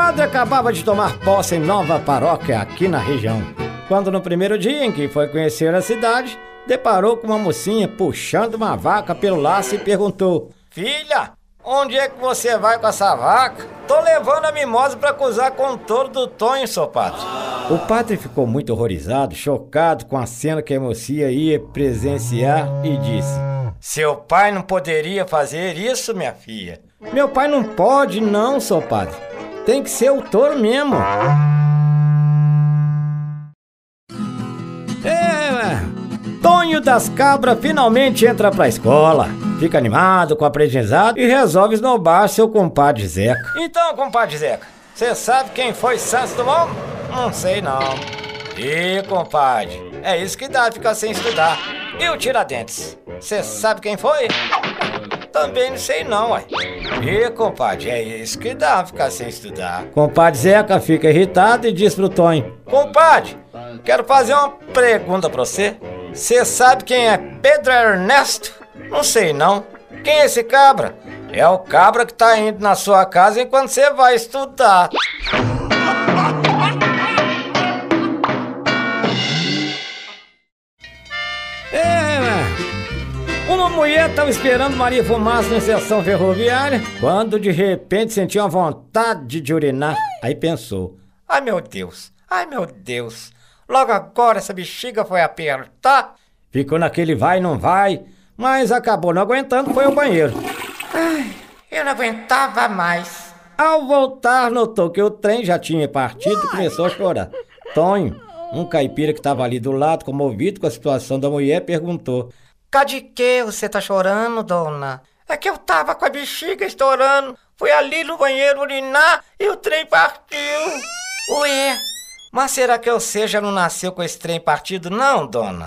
padre acabava de tomar posse em nova paróquia aqui na região. Quando no primeiro dia em que foi conhecer a cidade, deparou com uma mocinha puxando uma vaca pelo laço e perguntou: Filha, onde é que você vai com essa vaca? Tô levando a mimosa para acusar com o touro do Tonho, seu padre. O padre ficou muito horrorizado, chocado com a cena que a mocinha ia presenciar e disse: Seu pai não poderia fazer isso, minha filha. Meu pai não pode, não, seu padre. Tem que ser o touro mesmo. É, Tonho das Cabras finalmente entra pra escola. Fica animado com o aprendizado e resolve esnobar seu compadre Zeca. Então, compadre Zeca, você sabe quem foi Santos Dumont? Não sei não. Ih, compadre, é isso que dá ficar sem estudar. E o Tiradentes? Você sabe quem foi? Também não sei não, ué. Ih, compadre, é isso que dá ficar sem estudar. Compadre Zeca fica irritado e diz pro Tonho: Compadre, quero fazer uma pergunta pra você. Você sabe quem é Pedro Ernesto? Não sei não. Quem é esse cabra? É o cabra que tá indo na sua casa enquanto você vai estudar. mulher estava esperando Maria Fumaça na estação ferroviária quando de repente sentiu uma vontade de urinar. Aí pensou: Ai meu Deus, ai meu Deus, logo agora essa bexiga foi apertar. Ficou naquele vai não vai, mas acabou não aguentando, foi ao banheiro. Ai, eu não aguentava mais. Ao voltar, notou que o trem já tinha partido e começou a chorar. Tonho, um caipira que estava ali do lado, comovido com a situação da mulher, perguntou: Cadê que você tá chorando, dona? É que eu tava com a bexiga estourando. Fui ali no banheiro urinar e o trem partiu. Ué, mas será que você já não nasceu com esse trem partido, não, dona?